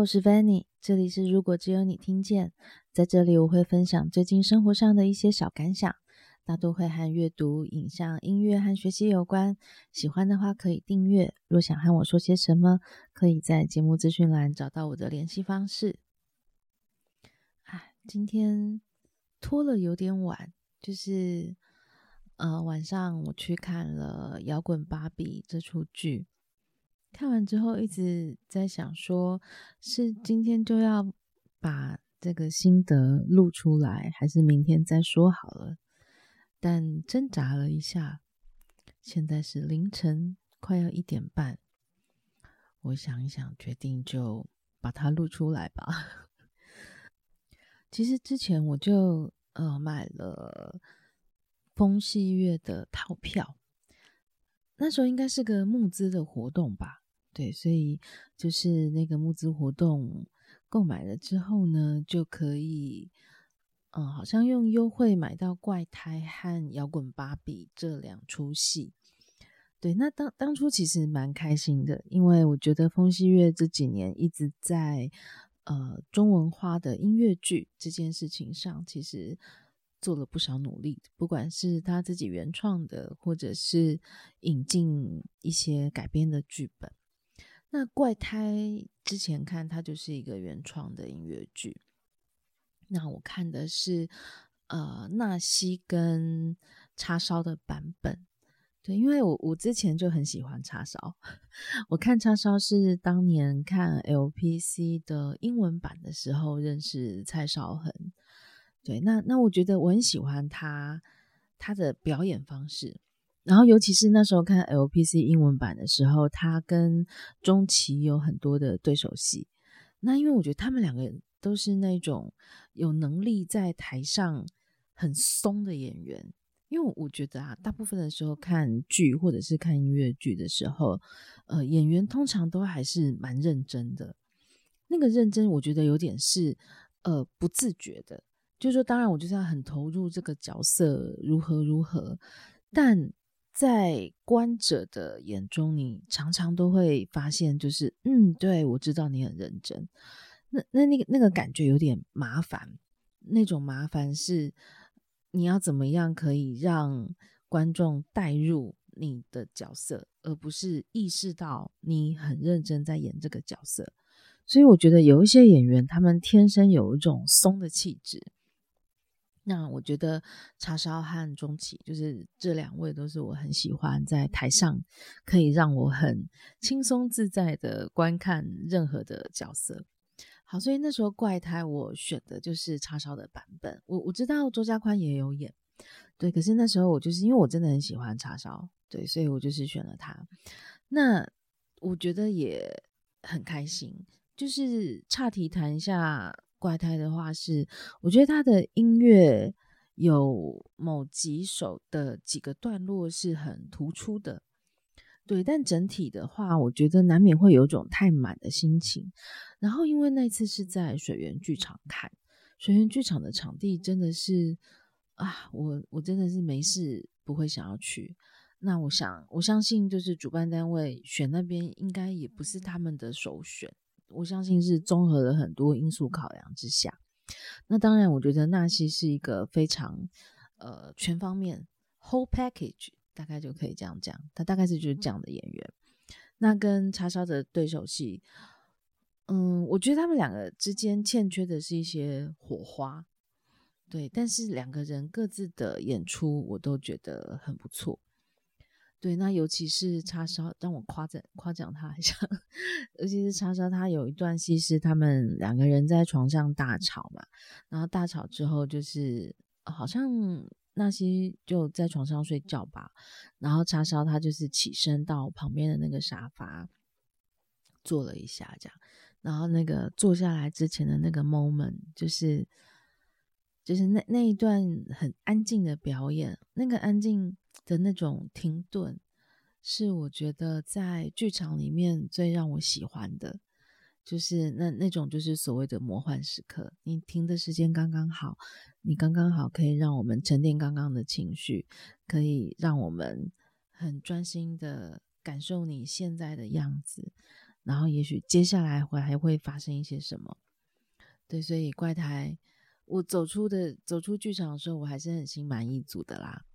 我是 Vanny，这里是如果只有你听见。在这里，我会分享最近生活上的一些小感想，大多会和阅读、影像、音乐和学习有关。喜欢的话可以订阅。若想和我说些什么，可以在节目资讯栏找到我的联系方式。啊，今天拖了有点晚，就是呃晚上我去看了《摇滚芭比》这出剧。看完之后一直在想说，是今天就要把这个心得录出来，还是明天再说好了？但挣扎了一下，现在是凌晨快要一点半，我想一想，决定就把它录出来吧。其实之前我就呃买了风细月的套票。那时候应该是个募资的活动吧，对，所以就是那个募资活动购买了之后呢，就可以，嗯，好像用优惠买到《怪胎》和《摇滚芭比》这两出戏。对，那当当初其实蛮开心的，因为我觉得疯戏乐这几年一直在呃中文化的音乐剧这件事情上，其实。做了不少努力，不管是他自己原创的，或者是引进一些改编的剧本。那怪胎之前看，它就是一个原创的音乐剧。那我看的是呃纳西跟叉烧的版本，对，因为我我之前就很喜欢叉烧，我看叉烧是当年看 LPC 的英文版的时候认识蔡少恒。对，那那我觉得我很喜欢他他的表演方式，然后尤其是那时候看 LPC 英文版的时候，他跟钟琪有很多的对手戏。那因为我觉得他们两个都是那种有能力在台上很松的演员，因为我觉得啊，大部分的时候看剧或者是看音乐剧的时候，呃，演员通常都还是蛮认真的，那个认真我觉得有点是呃不自觉的。就是说，当然，我就是要很投入这个角色，如何如何。但在观者的眼中，你常常都会发现，就是，嗯，对，我知道你很认真。那那那个那个感觉有点麻烦，那种麻烦是你要怎么样可以让观众带入你的角色，而不是意识到你很认真在演这个角色。所以，我觉得有一些演员，他们天生有一种松的气质。那我觉得叉烧和钟琪，就是这两位都是我很喜欢在台上可以让我很轻松自在的观看任何的角色。好，所以那时候怪胎我选的就是叉烧的版本。我我知道周家宽也有演，对，可是那时候我就是因为我真的很喜欢叉烧，对，所以我就是选了他。那我觉得也很开心，就是岔题谈一下。怪胎的话是，我觉得他的音乐有某几首的几个段落是很突出的，对。但整体的话，我觉得难免会有种太满的心情。然后，因为那次是在水源剧场看，水源剧场的场地真的是啊，我我真的是没事不会想要去。那我想，我相信就是主办单位选那边，应该也不是他们的首选。我相信是综合了很多因素考量之下，那当然，我觉得纳西是一个非常呃全方面 whole package，大概就可以这样讲，他大概是就是这样的演员。那跟叉烧的对手戏，嗯，我觉得他们两个之间欠缺的是一些火花，对，但是两个人各自的演出我都觉得很不错。对，那尤其是叉烧，让我夸赞夸奖他一下。尤其是叉烧，他有一段戏是他们两个人在床上大吵嘛，然后大吵之后就是好像纳西就在床上睡觉吧，然后叉烧他就是起身到旁边的那个沙发坐了一下，这样，然后那个坐下来之前的那个 moment 就是就是那那一段很安静的表演，那个安静。的那种停顿，是我觉得在剧场里面最让我喜欢的，就是那那种就是所谓的魔幻时刻。你停的时间刚刚好，你刚刚好可以让我们沉淀刚刚的情绪，可以让我们很专心的感受你现在的样子。然后也许接下来会还会发生一些什么。对，所以怪胎，我走出的走出剧场的时候，我还是很心满意足的啦。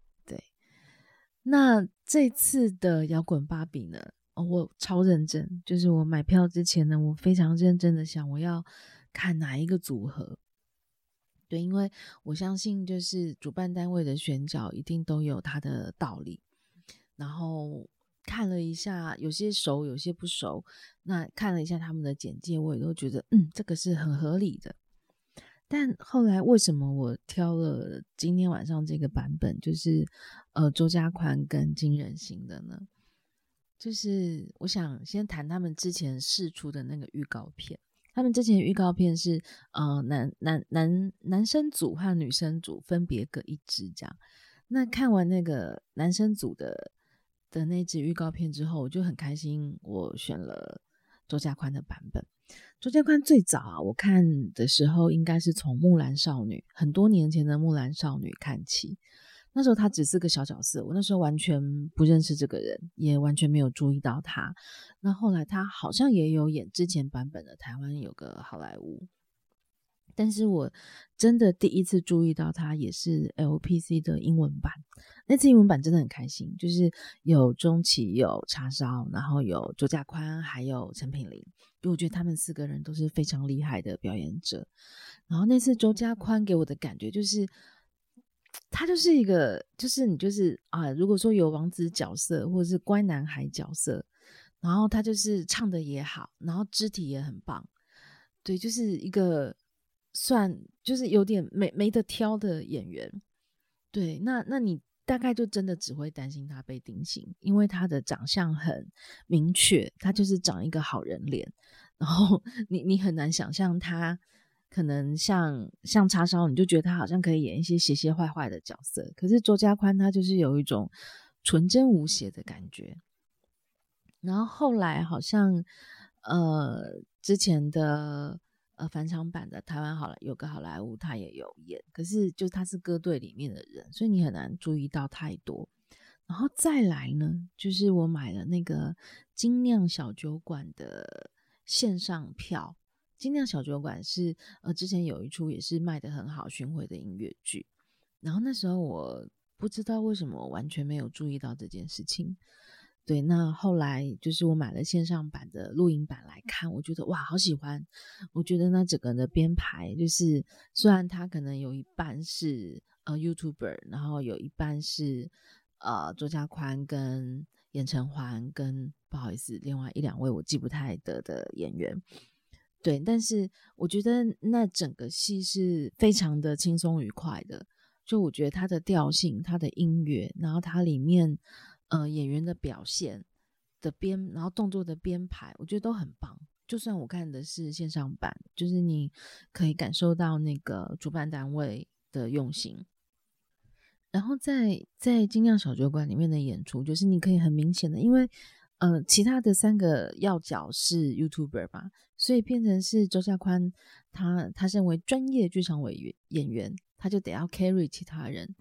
那这次的摇滚芭比呢？哦，我超认真，就是我买票之前呢，我非常认真的想我要看哪一个组合。对，因为我相信，就是主办单位的选角一定都有它的道理。然后看了一下，有些熟，有些不熟。那看了一下他们的简介，我也都觉得，嗯，这个是很合理的。但后来为什么我挑了今天晚上这个版本，就是呃周家宽跟金仁心的呢？就是我想先谈他们之前试出的那个预告片。他们之前预告片是呃男男男男生组和女生组分别各一支这样。那看完那个男生组的的那支预告片之后，我就很开心，我选了周家宽的版本。周家宽最早啊，我看的时候应该是从《木兰少女》很多年前的《木兰少女》看起。那时候他只是个小角色，我那时候完全不认识这个人，也完全没有注意到他。那后来他好像也有演之前版本的台湾有个好莱坞，但是我真的第一次注意到他也是 LPC 的英文版。那次英文版真的很开心，就是有钟奇、有叉烧，然后有周家宽，还有陈品玲。因为我觉得他们四个人都是非常厉害的表演者。然后那次周家宽给我的感觉就是。他就是一个，就是你就是啊，如果说有王子角色或者是乖男孩角色，然后他就是唱的也好，然后肢体也很棒，对，就是一个算就是有点没没得挑的演员，对，那那你大概就真的只会担心他被定型，因为他的长相很明确，他就是长一个好人脸，然后你你很难想象他。可能像像叉烧，你就觉得他好像可以演一些邪邪坏坏的角色。可是周家宽他就是有一种纯真无邪的感觉。然后后来好像呃之前的呃返场版的台湾好了有个好莱坞他也有演，可是就他是歌队里面的人，所以你很难注意到太多。然后再来呢，就是我买了那个精酿小酒馆的线上票。精酿小酒馆是呃，之前有一出也是卖得很好巡回的音乐剧，然后那时候我不知道为什么完全没有注意到这件事情。对，那后来就是我买了线上版的录影版来看，我觉得哇，好喜欢！我觉得那整个的编排就是，虽然它可能有一半是呃 YouTuber，然后有一半是呃周家宽跟严承欢跟不好意思，另外一两位我记不太得的演员。对，但是我觉得那整个戏是非常的轻松愉快的。就我觉得它的调性、它的音乐，然后它里面呃演员的表现的编，然后动作的编排，我觉得都很棒。就算我看的是线上版，就是你可以感受到那个主办单位的用心。然后在在精酿小酒馆里面的演出，就是你可以很明显的，因为。呃，其他的三个要角是 YouTuber 嘛，所以变成是周家宽，他他身为专业剧场委员演员，他就得要 carry 其他人。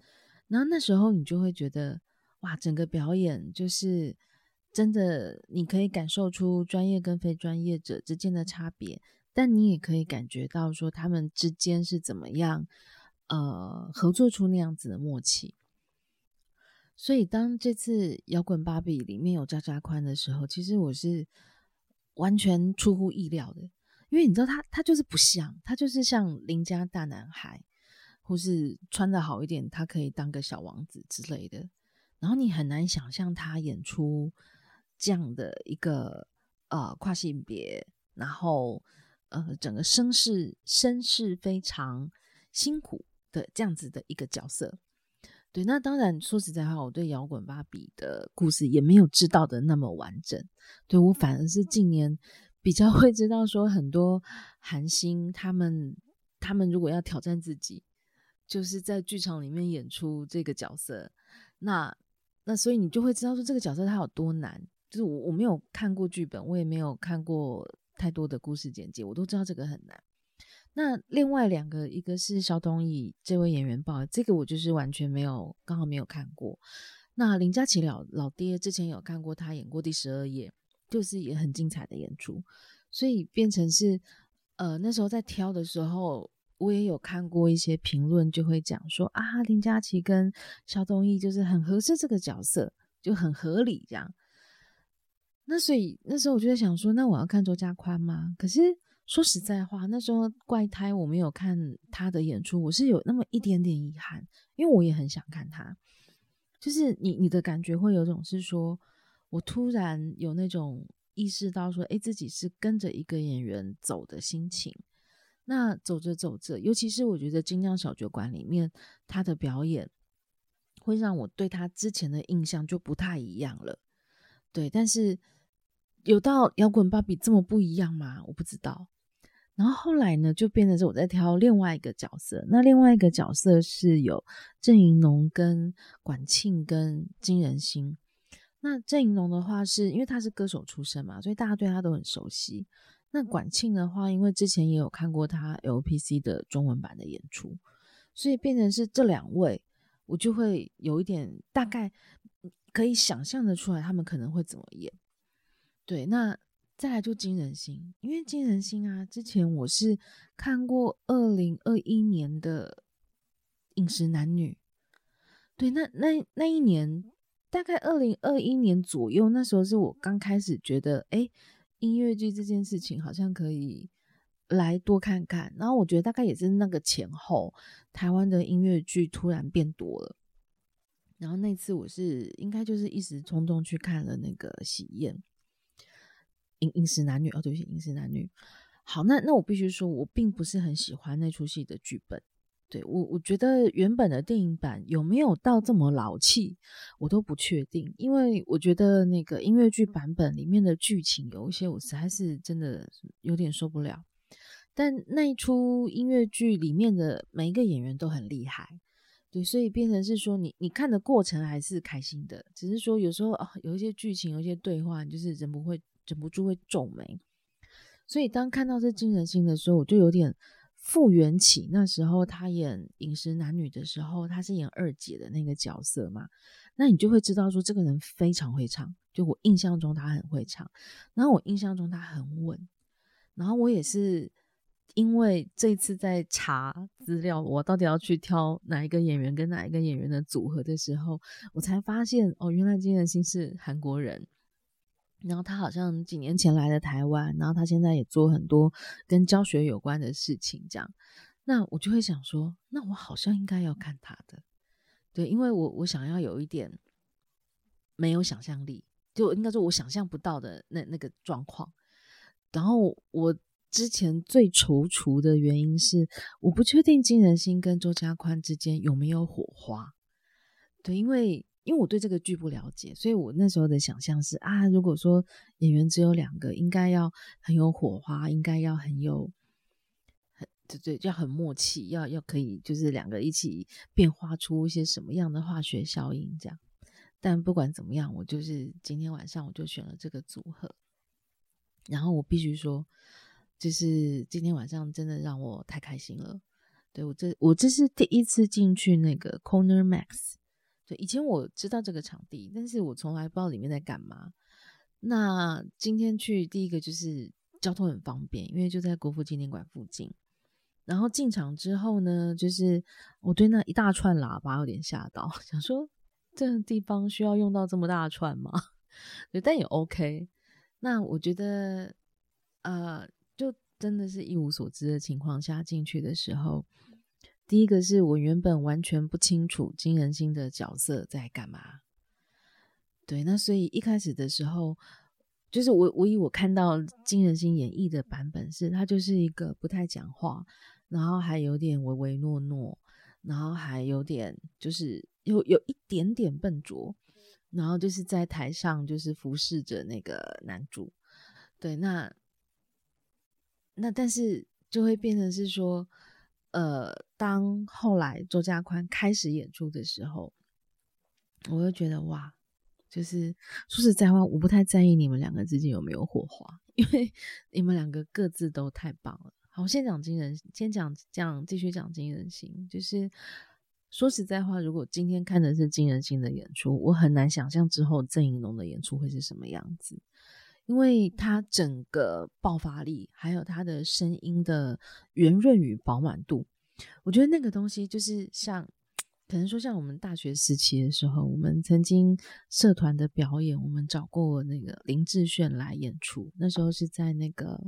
然后那时候你就会觉得，哇，整个表演就是真的，你可以感受出专业跟非专业者之间的差别，但你也可以感觉到说他们之间是怎么样，呃，合作出那样子的默契。所以，当这次摇滚芭比里面有渣渣宽的时候，其实我是完全出乎意料的，因为你知道他，他就是不像，他就是像邻家大男孩，或是穿的好一点，他可以当个小王子之类的。然后你很难想象他演出这样的一个呃跨性别，然后呃整个声势声势非常辛苦的这样子的一个角色。对，那当然，说实在话，我对摇滚芭比的故事也没有知道的那么完整。对，我反而是近年比较 会知道说，很多韩星他们他们如果要挑战自己，就是在剧场里面演出这个角色，那那所以你就会知道说这个角色他有多难。就是我我没有看过剧本，我也没有看过太多的故事简介，我都知道这个很难。那另外两个，一个是肖东义这位演员，报这个我就是完全没有，刚好没有看过。那林嘉琪老老爹之前有看过他演过《第十二夜》，就是也很精彩的演出，所以变成是呃那时候在挑的时候，我也有看过一些评论，就会讲说啊林嘉琪跟萧东意就是很合适这个角色，就很合理这样。那所以那时候我就在想说，那我要看周家宽吗？可是说实在话，那时候怪胎我没有看他的演出，我是有那么一点点遗憾，因为我也很想看他。就是你你的感觉会有种是说，我突然有那种意识到说，诶，自己是跟着一个演员走的心情。那走着走着，尤其是我觉得精酿小酒馆里面他的表演，会让我对他之前的印象就不太一样了。对，但是。有到摇滚芭比这么不一样吗？我不知道。然后后来呢，就变成是我在挑另外一个角色。那另外一个角色是有郑云龙、跟管庆、跟金仁心。那郑云龙的话，是因为他是歌手出身嘛，所以大家对他都很熟悉。那管庆的话，因为之前也有看过他 LPC 的中文版的演出，所以变成是这两位，我就会有一点大概可以想象的出来，他们可能会怎么演。对，那再来就金仁心，因为金仁心啊，之前我是看过二零二一年的《饮食男女》，对，那那那一年大概二零二一年左右，那时候是我刚开始觉得，哎，音乐剧这件事情好像可以来多看看，然后我觉得大概也是那个前后，台湾的音乐剧突然变多了，然后那次我是应该就是一时冲动去看了那个《喜宴》。饮饮食男女哦，对不起，饮食男女。好，那那我必须说，我并不是很喜欢那出戏的剧本。对，我，我觉得原本的电影版有没有到这么老气，我都不确定。因为我觉得那个音乐剧版本里面的剧情有一些，我实在是真的有点受不了。但那一出音乐剧里面的每一个演员都很厉害，对，所以变成是说你你看的过程还是开心的，只是说有时候啊，有一些剧情，有一些对话，就是忍不会。忍不住会皱眉，所以当看到这金仁心的时候，我就有点复原起那时候他演《饮食男女》的时候，他是演二姐的那个角色嘛。那你就会知道说，这个人非常会唱，就我印象中他很会唱，然后我印象中他很稳，然后我也是因为这次在查资料，我到底要去挑哪一个演员跟哪一个演员的组合的时候，我才发现哦，原来金仁心是韩国人。然后他好像几年前来的台湾，然后他现在也做很多跟教学有关的事情，这样，那我就会想说，那我好像应该要看他的，对，因为我我想要有一点没有想象力，就应该说我想象不到的那那个状况。然后我之前最踌躇的原因是，我不确定金仁心跟周家宽之间有没有火花，对，因为。因为我对这个剧不了解，所以我那时候的想象是啊，如果说演员只有两个，应该要很有火花，应该要很有，很对对，要很默契，要要可以就是两个一起变化出一些什么样的化学效应这样。但不管怎么样，我就是今天晚上我就选了这个组合。然后我必须说，就是今天晚上真的让我太开心了。对，我这我这是第一次进去那个 Corner Max。对，以前我知道这个场地，但是我从来不知道里面在干嘛。那今天去，第一个就是交通很方便，因为就在国父纪念馆附近。然后进场之后呢，就是我对那一大串喇叭有点吓到，想说这个地方需要用到这么大串吗？对，但也 OK。那我觉得，呃，就真的是一无所知的情况下进去的时候。第一个是我原本完全不清楚金仁心的角色在干嘛，对，那所以一开始的时候，就是我我以我看到金仁心演绎的版本是，他就是一个不太讲话，然后还有点唯唯诺诺，然后还有点就是有有一点点笨拙，然后就是在台上就是服侍着那个男主，对，那那但是就会变成是说。呃，当后来周家宽开始演出的时候，我就觉得哇，就是说实在话，我不太在意你们两个之间有没有火花，因为你们两个各自都太棒了。好，先讲金人，先讲讲继续讲金人心。就是说实在话，如果今天看的是金仁心的演出，我很难想象之后郑宜农的演出会是什么样子，因为他整个爆发力，还有他的声音的圆润与饱满度，我觉得那个东西就是像，可能说像我们大学时期的时候，我们曾经社团的表演，我们找过那个林志炫来演出，那时候是在那个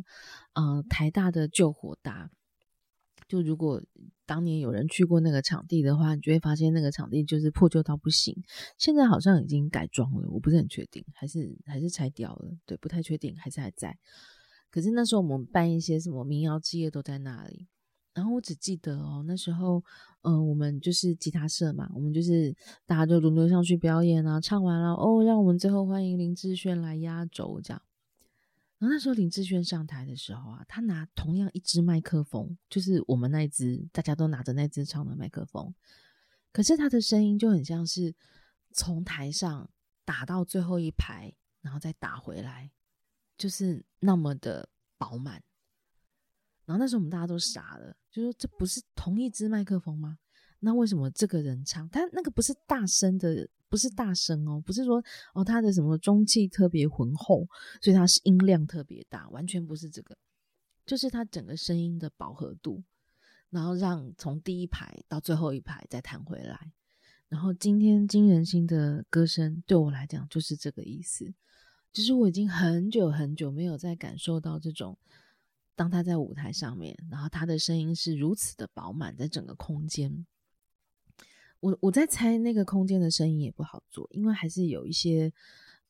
呃台大的救火大。就如果当年有人去过那个场地的话，你就会发现那个场地就是破旧到不行。现在好像已经改装了，我不是很确定，还是还是拆掉了，对，不太确定，还是还在。可是那时候我们办一些什么民谣之夜都在那里。然后我只记得哦，那时候，嗯、呃，我们就是吉他社嘛，我们就是大家就轮流上去表演啊，唱完了哦，让我们最后欢迎林志炫来压轴这样。然后那时候林志炫上台的时候啊，他拿同样一支麦克风，就是我们那一支，大家都拿着那支唱的麦克风，可是他的声音就很像是从台上打到最后一排，然后再打回来，就是那么的饱满。然后那时候我们大家都傻了，就说这不是同一支麦克风吗？那为什么这个人唱他那个不是大声的？不是大声哦，不是说哦，他的什么中气特别浑厚，所以他是音量特别大，完全不是这个，就是他整个声音的饱和度，然后让从第一排到最后一排再弹回来，然后今天金仁心的歌声对我来讲就是这个意思，就是我已经很久很久没有再感受到这种，当他在舞台上面，然后他的声音是如此的饱满，在整个空间。我我在猜那个空间的声音也不好做，因为还是有一些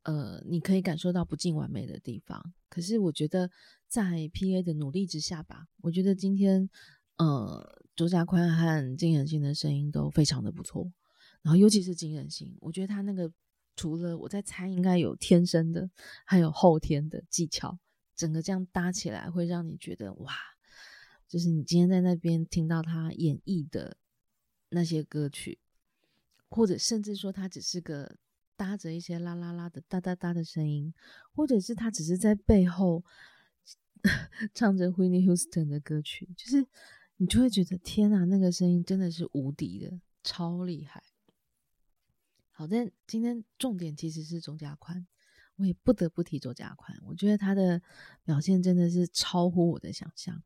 呃，你可以感受到不尽完美的地方。可是我觉得在 PA 的努力之下吧，我觉得今天呃，周家宽和金仁心的声音都非常的不错。然后尤其是金仁心，我觉得他那个除了我在猜，应该有天生的，还有后天的技巧，整个这样搭起来会让你觉得哇，就是你今天在那边听到他演绎的。那些歌曲，或者甚至说他只是个搭着一些啦啦啦的哒哒哒的声音，或者是他只是在背后 唱着 Whitney Houston 的歌曲，就是你就会觉得天啊，那个声音真的是无敌的，超厉害。好，但今天重点其实是周家宽，我也不得不提周家宽，我觉得他的表现真的是超乎我的想象。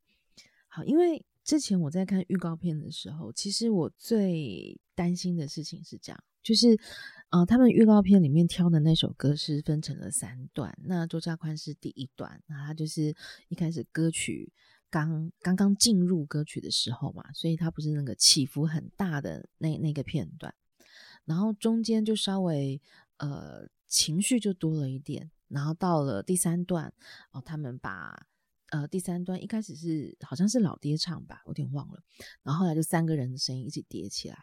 好，因为。之前我在看预告片的时候，其实我最担心的事情是这样，就是，呃，他们预告片里面挑的那首歌是分成了三段，那周家宽是第一段，那他就是一开始歌曲刚刚刚进入歌曲的时候嘛，所以他不是那个起伏很大的那那个片段，然后中间就稍微呃情绪就多了一点，然后到了第三段哦，他们把。呃，第三段一开始是好像是老爹唱吧，我有点忘了。然后后来就三个人的声音一起叠起来。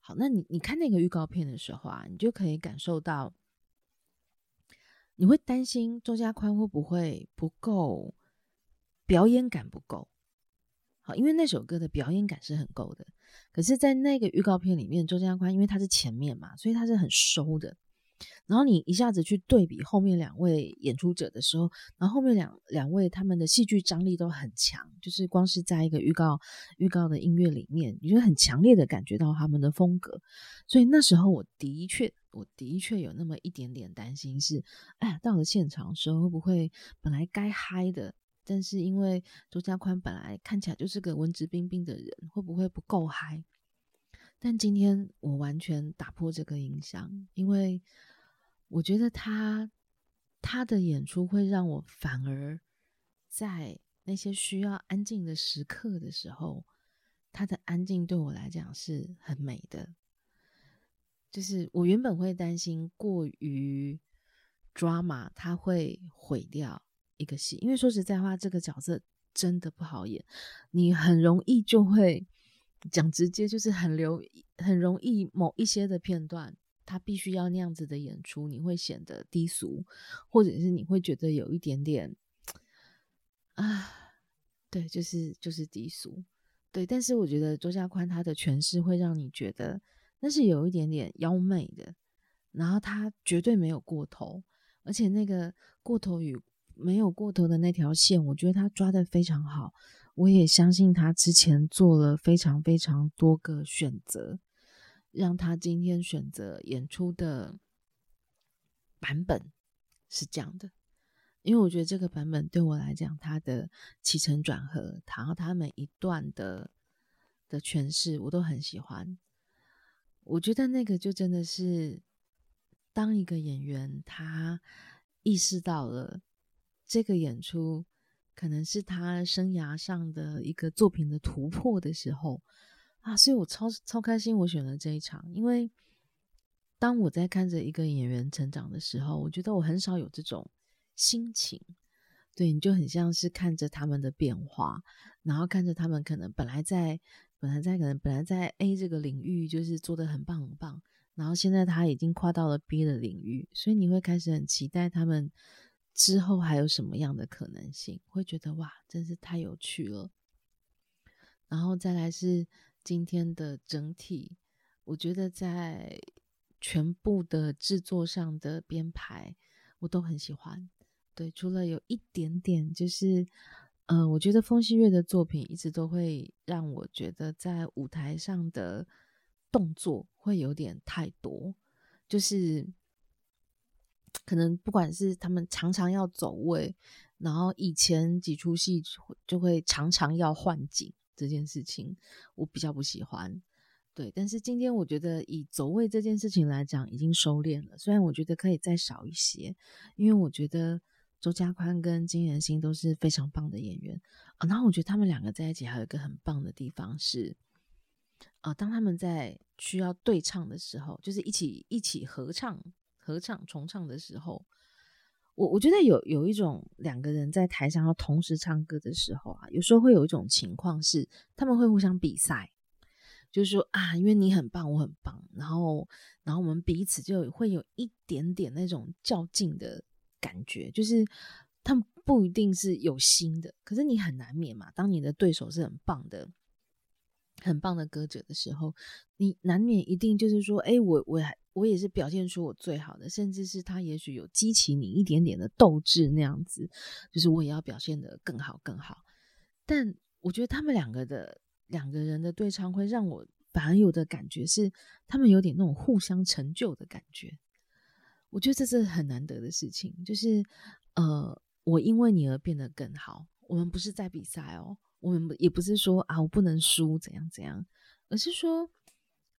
好，那你你看那个预告片的时候啊，你就可以感受到，你会担心周家宽会不会不够表演感不够。好，因为那首歌的表演感是很够的，可是，在那个预告片里面，周家宽因为他是前面嘛，所以他是很收的。然后你一下子去对比后面两位演出者的时候，然后后面两两位他们的戏剧张力都很强，就是光是在一个预告预告的音乐里面，你就很强烈的感觉到他们的风格。所以那时候我的确我的确有那么一点点担心是，哎呀，到了现场的时候会不会本来该嗨的，但是因为周家宽本来看起来就是个文质彬彬的人，会不会不够嗨？但今天我完全打破这个印象，因为我觉得他他的演出会让我反而在那些需要安静的时刻的时候，他的安静对我来讲是很美的。就是我原本会担心过于 drama，他会毁掉一个戏，因为说实在话，这个角色真的不好演，你很容易就会。讲直接就是很流，很容易某一些的片段，他必须要那样子的演出，你会显得低俗，或者是你会觉得有一点点啊，对，就是就是低俗，对。但是我觉得周家宽他的诠释会让你觉得那是有一点点妖媚的，然后他绝对没有过头，而且那个过头与没有过头的那条线，我觉得他抓得非常好。我也相信他之前做了非常非常多个选择，让他今天选择演出的版本是这样的。因为我觉得这个版本对我来讲，它的起承转合，然后他每一段的的诠释，我都很喜欢。我觉得那个就真的是，当一个演员他意识到了这个演出可能是他生涯上的一个作品的突破的时候啊，所以我超超开心，我选了这一场，因为。当我在看着一个演员成长的时候，我觉得我很少有这种心情。对，你就很像是看着他们的变化，然后看着他们可能本来在本来在可能本来在 A 这个领域就是做得很棒很棒，然后现在他已经跨到了 B 的领域，所以你会开始很期待他们之后还有什么样的可能性，会觉得哇，真是太有趣了。然后再来是今天的整体，我觉得在。全部的制作上的编排，我都很喜欢。对，除了有一点点，就是，呃，我觉得风信月的作品一直都会让我觉得在舞台上的动作会有点太多，就是可能不管是他们常常要走位，然后以前几出戏就会常常要换景这件事情，我比较不喜欢。对，但是今天我觉得以走位这件事情来讲，已经收敛了。虽然我觉得可以再少一些，因为我觉得周家宽跟金元星都是非常棒的演员啊。然后我觉得他们两个在一起还有一个很棒的地方是，啊，当他们在需要对唱的时候，就是一起一起合唱、合唱重唱的时候，我我觉得有有一种两个人在台上要同时唱歌的时候啊，有时候会有一种情况是他们会互相比赛。就是说啊，因为你很棒，我很棒，然后，然后我们彼此就会有一点点那种较劲的感觉。就是他们不一定是有心的，可是你很难免嘛。当你的对手是很棒的、很棒的歌者的时候，你难免一定就是说，哎，我我还我也是表现出我最好的，甚至是他也许有激起你一点点的斗志那样子，就是我也要表现得更好更好。但我觉得他们两个的。两个人的对唱会让我反而有的感觉是，他们有点那种互相成就的感觉。我觉得这是很难得的事情，就是呃，我因为你而变得更好。我们不是在比赛哦，我们也不是说啊，我不能输怎样怎样，而是说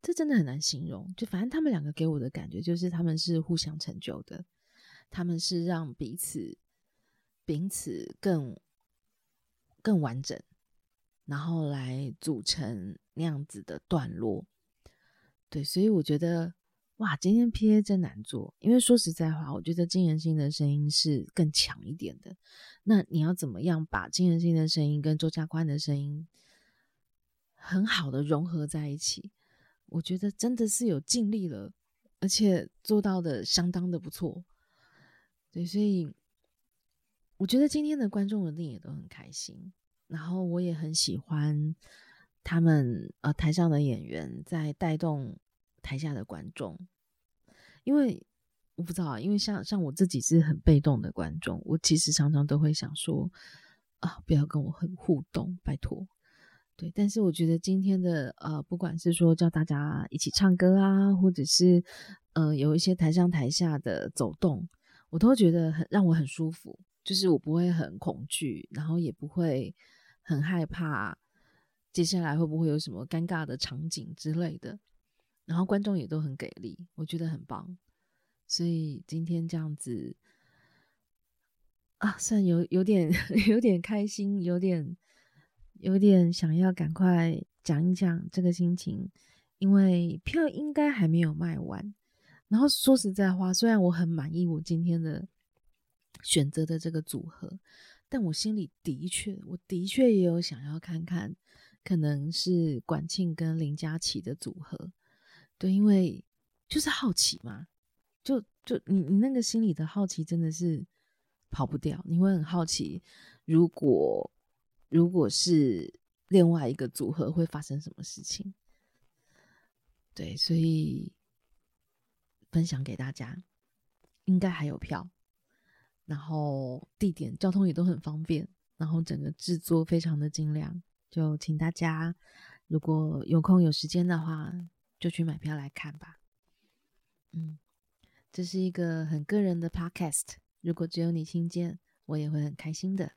这真的很难形容。就反正他们两个给我的感觉就是他们是互相成就的，他们是让彼此彼此更更完整。然后来组成那样子的段落，对，所以我觉得哇，今天 PA 真难做，因为说实在话，我觉得金元星的声音是更强一点的。那你要怎么样把金元星的声音跟周家宽的声音很好的融合在一起？我觉得真的是有尽力了，而且做到的相当的不错。对，所以我觉得今天的观众一定也都很开心。然后我也很喜欢他们呃台上的演员在带动台下的观众，因为我不知道啊，因为像像我自己是很被动的观众，我其实常常都会想说啊，不要跟我很互动，拜托。对，但是我觉得今天的呃，不管是说叫大家一起唱歌啊，或者是呃有一些台上台下的走动，我都觉得很让我很舒服。就是我不会很恐惧，然后也不会很害怕接下来会不会有什么尴尬的场景之类的，然后观众也都很给力，我觉得很棒。所以今天这样子啊，算有有点 有点开心，有点有点想要赶快讲一讲这个心情，因为票应该还没有卖完。然后说实在话，虽然我很满意我今天的。选择的这个组合，但我心里的确，我的确也有想要看看，可能是管庆跟林佳琪的组合，对，因为就是好奇嘛，就就你你那个心里的好奇真的是跑不掉，你会很好奇，如果如果是另外一个组合会发生什么事情，对，所以分享给大家，应该还有票。然后地点、交通也都很方便，然后整个制作非常的精良，就请大家如果有空有时间的话，就去买票来看吧。嗯，这是一个很个人的 podcast，如果只有你听见，我也会很开心的。